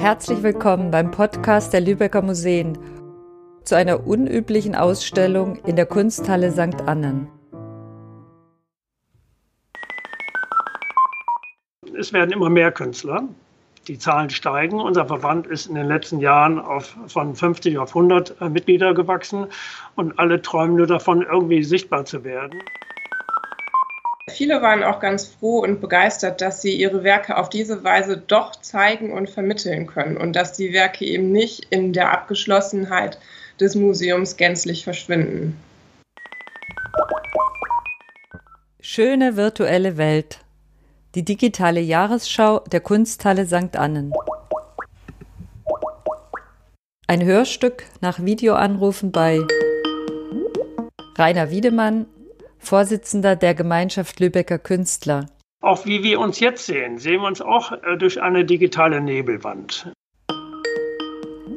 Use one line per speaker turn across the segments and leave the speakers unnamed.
Herzlich willkommen beim Podcast der Lübecker Museen zu einer unüblichen Ausstellung in der Kunsthalle St. Annen.
Es werden immer mehr Künstler. Die Zahlen steigen. Unser Verband ist in den letzten Jahren auf, von 50 auf 100 Mitglieder gewachsen und alle träumen nur davon, irgendwie sichtbar zu werden.
Viele waren auch ganz froh und begeistert, dass sie ihre Werke auf diese Weise doch zeigen und vermitteln können und dass die Werke eben nicht in der Abgeschlossenheit des Museums gänzlich verschwinden.
Schöne virtuelle Welt. Die digitale Jahresschau der Kunsthalle St. Annen. Ein Hörstück nach Videoanrufen bei Rainer Wiedemann Vorsitzender der Gemeinschaft Lübecker Künstler.
Auch wie wir uns jetzt sehen, sehen wir uns auch äh, durch eine digitale Nebelwand.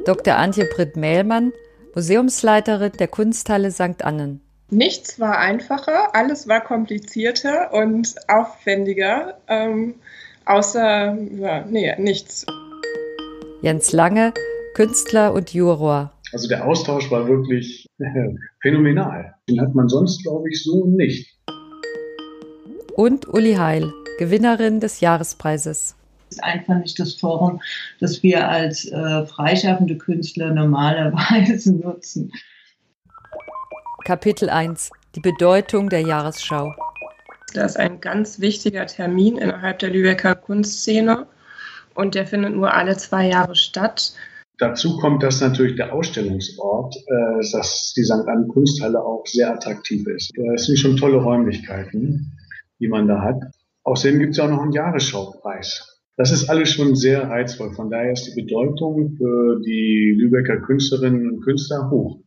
Dr. Antje Britt-Mehlmann, Museumsleiterin der Kunsthalle St. Annen.
Nichts war einfacher, alles war komplizierter und aufwendiger, ähm, außer ja, nee, nichts.
Jens Lange, Künstler und Juror.
Also der Austausch war wirklich phänomenal. Den hat man sonst, glaube ich, so nicht.
Und Uli Heil, Gewinnerin des Jahrespreises.
Das ist einfach nicht das Forum, das wir als äh, freischaffende Künstler normalerweise nutzen.
Kapitel 1 Die Bedeutung der Jahresschau.
Das ist ein ganz wichtiger Termin innerhalb der Lübecker Kunstszene und der findet nur alle zwei Jahre statt.
Dazu kommt, dass natürlich der Ausstellungsort, äh, dass die St. Anne Kunsthalle auch sehr attraktiv ist. Das sind schon tolle Räumlichkeiten, die man da hat. Außerdem gibt es ja auch noch einen Jahresschauppreis. Das ist alles schon sehr reizvoll. Von daher ist die Bedeutung für die Lübecker Künstlerinnen und Künstler hoch.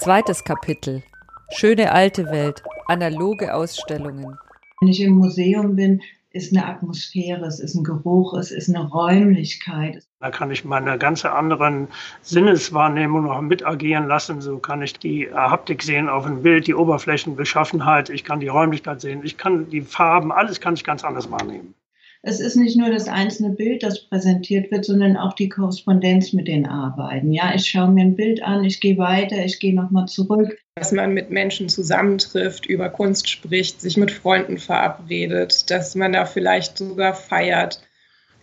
Zweites Kapitel. Schöne alte Welt. Analoge Ausstellungen.
Wenn ich im Museum bin, ist eine Atmosphäre, es ist ein Geruch, es ist eine Räumlichkeit.
Da kann ich meine ganze anderen Sinneswahrnehmung noch mit agieren lassen. So kann ich die Haptik sehen auf dem Bild, die Oberflächenbeschaffenheit, ich kann die Räumlichkeit sehen, ich kann die Farben, alles kann ich ganz anders wahrnehmen
es ist nicht nur das einzelne Bild, das präsentiert wird, sondern auch die Korrespondenz mit den Arbeiten. Ja, ich schaue mir ein Bild an, ich gehe weiter, ich gehe nochmal zurück.
Dass man mit Menschen zusammentrifft, über Kunst spricht, sich mit Freunden verabredet, dass man da vielleicht sogar feiert,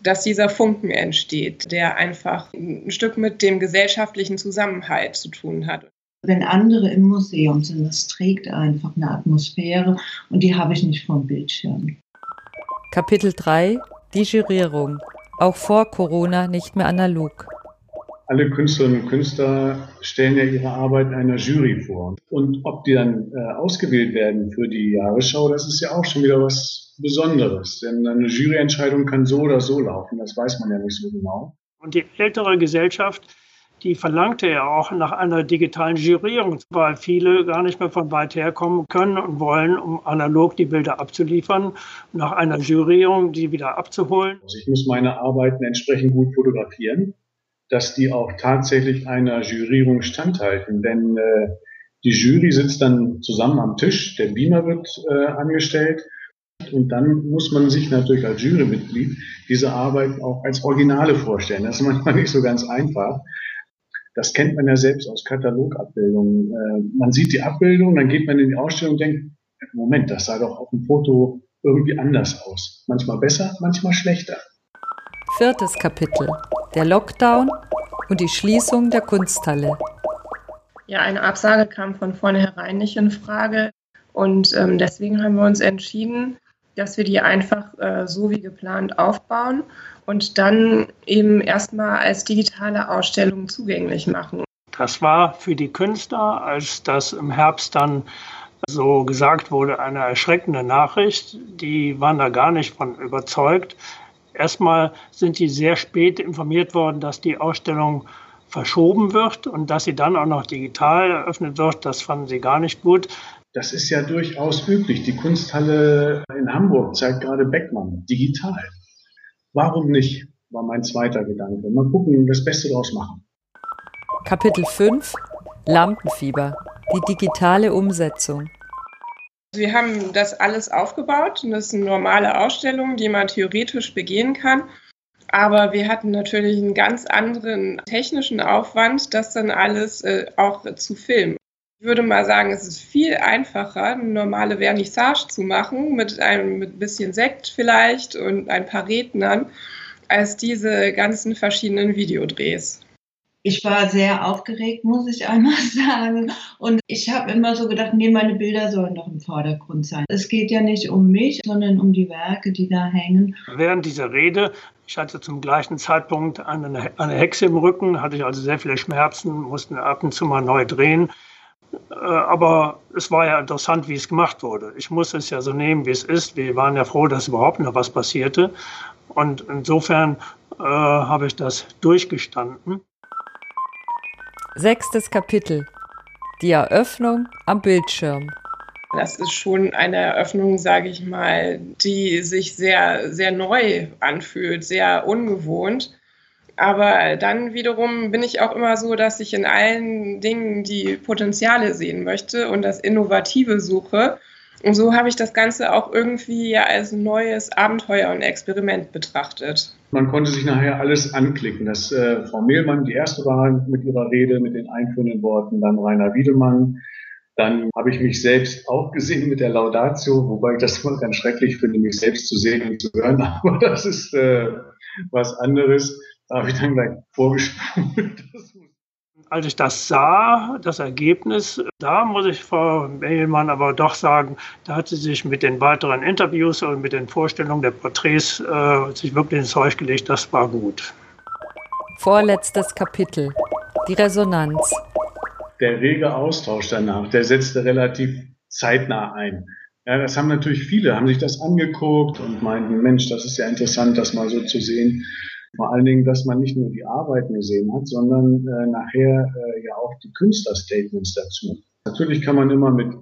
dass dieser Funken entsteht, der einfach ein Stück mit dem gesellschaftlichen Zusammenhalt zu tun hat.
Wenn andere im Museum sind, das trägt einfach eine Atmosphäre und die habe ich nicht vom Bildschirm.
Kapitel 3 Die Jurierung. Auch vor Corona nicht mehr analog.
Alle Künstlerinnen und Künstler stellen ja ihre Arbeit einer Jury vor. Und ob die dann äh, ausgewählt werden für die Jahresschau, das ist ja auch schon wieder was Besonderes. Denn eine Juryentscheidung kann so oder so laufen, das weiß man ja nicht so genau.
Und die ältere Gesellschaft die verlangte ja auch nach einer digitalen Jurierung, weil viele gar nicht mehr von weit her kommen können und wollen, um analog die Bilder abzuliefern, nach einer Jurierung die wieder abzuholen.
Also ich muss meine Arbeiten entsprechend gut fotografieren, dass die auch tatsächlich einer Jurierung standhalten, denn äh, die Jury sitzt dann zusammen am Tisch, der Beamer wird äh, angestellt und dann muss man sich natürlich als Jurymitglied diese Arbeit auch als Originale vorstellen. Das ist manchmal nicht so ganz einfach. Das kennt man ja selbst aus Katalogabbildungen. Äh, man sieht die Abbildung, dann geht man in die Ausstellung und denkt, Moment, das sah doch auf dem Foto irgendwie anders aus. Manchmal besser, manchmal schlechter.
Viertes Kapitel. Der Lockdown und die Schließung der Kunsthalle.
Ja, eine Absage kam von vornherein nicht in Frage. Und ähm, deswegen haben wir uns entschieden, dass wir die einfach äh, so wie geplant aufbauen und dann eben erstmal als digitale Ausstellung zugänglich machen.
Das war für die Künstler, als das im Herbst dann so gesagt wurde, eine erschreckende Nachricht. Die waren da gar nicht von überzeugt. Erstmal sind die sehr spät informiert worden, dass die Ausstellung verschoben wird und dass sie dann auch noch digital eröffnet wird. Das fanden sie gar nicht gut.
Das ist ja durchaus üblich. Die Kunsthalle in Hamburg zeigt gerade Beckmann digital. Warum nicht? War mein zweiter Gedanke. Mal gucken, das Beste draus machen.
Kapitel 5 Lampenfieber. Die digitale Umsetzung.
Wir haben das alles aufgebaut das ist eine normale Ausstellung, die man theoretisch begehen kann. Aber wir hatten natürlich einen ganz anderen technischen Aufwand, das dann alles äh, auch zu filmen. Ich würde mal sagen, es ist viel einfacher, eine normale Vernissage zu machen mit einem mit bisschen Sekt vielleicht und ein paar Rednern, als diese ganzen verschiedenen Videodrehs.
Ich war sehr aufgeregt, muss ich einmal sagen. Und ich habe immer so gedacht, nee, meine Bilder sollen doch im Vordergrund sein. Es geht ja nicht um mich, sondern um die Werke, die da hängen.
Während dieser Rede, ich hatte zum gleichen Zeitpunkt eine, eine Hexe im Rücken, hatte ich also sehr viele Schmerzen, musste ab und zu mal neu drehen. Äh, aber es war ja interessant, wie es gemacht wurde. Ich musste es ja so nehmen, wie es ist. Wir waren ja froh, dass überhaupt noch was passierte. Und insofern äh, habe ich das durchgestanden.
Sechstes Kapitel. Die Eröffnung am Bildschirm.
Das ist schon eine Eröffnung, sage ich mal, die sich sehr, sehr neu anfühlt, sehr ungewohnt. Aber dann wiederum bin ich auch immer so, dass ich in allen Dingen die Potenziale sehen möchte und das Innovative suche. Und so habe ich das Ganze auch irgendwie ja als neues Abenteuer und Experiment betrachtet.
Man konnte sich nachher alles anklicken, dass äh, Frau Mehlmann die erste war mit ihrer Rede, mit den einführenden Worten, dann Rainer Wiedemann. Dann habe ich mich selbst auch gesehen mit der Laudatio, wobei ich das immer ganz schrecklich finde, mich selbst zu sehen und zu hören, aber das ist äh, was anderes. Da habe ich dann gleich vorgespult.
Als ich das sah, das Ergebnis, da muss ich Frau Mehlmann aber doch sagen, da hat sie sich mit den weiteren Interviews und mit den Vorstellungen der Porträts äh, sich wirklich ins Zeug gelegt. Das war gut.
Vorletztes Kapitel. Die Resonanz.
Der rege Austausch danach, der setzte relativ zeitnah ein. Ja, das haben natürlich viele, haben sich das angeguckt und meinten, Mensch, das ist ja interessant, das mal so zu sehen. Vor allen Dingen, dass man nicht nur die Arbeiten gesehen hat, sondern äh, nachher äh, ja auch die Künstlerstatements dazu. Natürlich kann man immer mit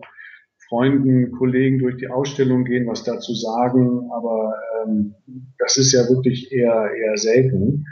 Freunden, Kollegen durch die Ausstellung gehen, was dazu sagen, aber ähm, das ist ja wirklich eher, eher selten.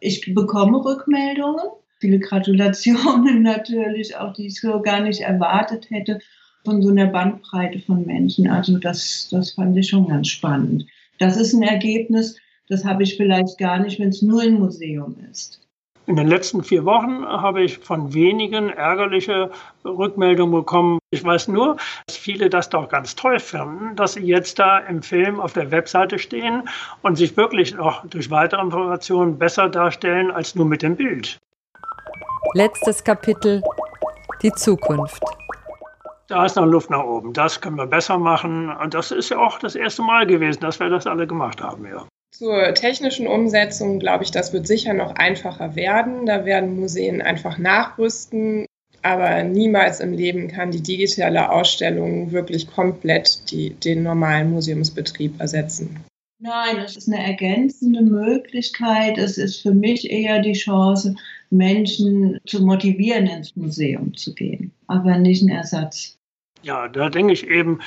Ich bekomme Rückmeldungen, viele Gratulationen natürlich, auch die ich so gar nicht erwartet hätte von so einer Bandbreite von Menschen. Also das, das fand ich schon ganz spannend. Das ist ein Ergebnis, das habe ich vielleicht gar nicht, wenn es nur ein Museum ist.
In den letzten vier Wochen habe ich von wenigen ärgerliche Rückmeldungen bekommen. Ich weiß nur, dass viele das doch ganz toll finden, dass sie jetzt da im Film auf der Webseite stehen und sich wirklich noch durch weitere Informationen besser darstellen als nur mit dem Bild.
Letztes Kapitel. Die Zukunft.
Da ist noch Luft nach oben. Das können wir besser machen. Und das ist ja auch das erste Mal gewesen, dass wir das alle gemacht haben. Ja.
Zur technischen Umsetzung glaube ich, das wird sicher noch einfacher werden. Da werden Museen einfach nachrüsten. Aber niemals im Leben kann die digitale Ausstellung wirklich komplett die, den normalen Museumsbetrieb ersetzen.
Nein, es ist eine ergänzende Möglichkeit. Es ist für mich eher die Chance, Menschen zu motivieren, ins Museum zu gehen, aber nicht ein Ersatz.
Ja, da denke ich eben,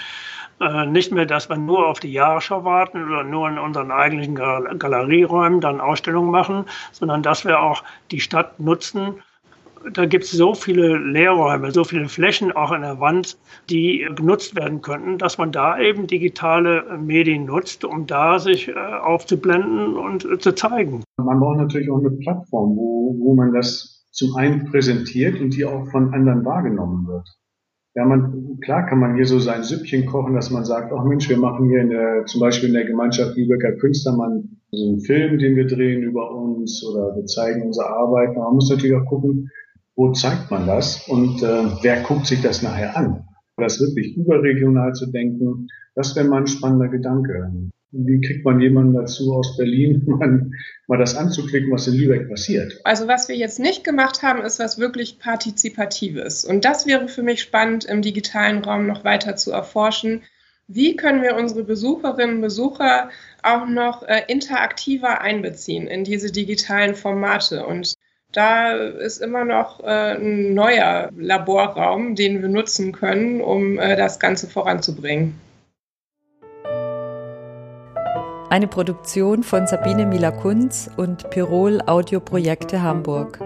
äh, nicht mehr, dass wir nur auf die Jahresschau warten oder nur in unseren eigentlichen Galerieräumen dann Ausstellungen machen, sondern dass wir auch die Stadt nutzen. Da gibt es so viele Leerräume, so viele Flächen auch an der Wand, die genutzt werden könnten, dass man da eben digitale Medien nutzt, um da sich äh, aufzublenden und äh, zu zeigen.
Man braucht natürlich auch eine Plattform, wo, wo man das zum einen präsentiert und die auch von anderen wahrgenommen wird. Ja, man, klar kann man hier so sein Süppchen kochen, dass man sagt, ach Mensch, wir machen hier in der, zum Beispiel in der Gemeinschaft Lübecker Künstlermann so einen Film, den wir drehen über uns oder wir zeigen unsere Arbeit. Man muss natürlich auch gucken, wo zeigt man das und äh, wer guckt sich das nachher an. Das wirklich überregional zu denken, das wäre mal ein spannender Gedanke. Wie kriegt man jemanden dazu aus Berlin, mal, mal das anzuklicken, was in Lübeck passiert?
Also was wir jetzt nicht gemacht haben, ist was wirklich Partizipatives. Und das wäre für mich spannend, im digitalen Raum noch weiter zu erforschen. Wie können wir unsere Besucherinnen und Besucher auch noch äh, interaktiver einbeziehen in diese digitalen Formate? Und da ist immer noch äh, ein neuer Laborraum, den wir nutzen können, um äh, das Ganze voranzubringen.
Eine Produktion von Sabine Mila-Kunz und Pirol Audioprojekte Hamburg.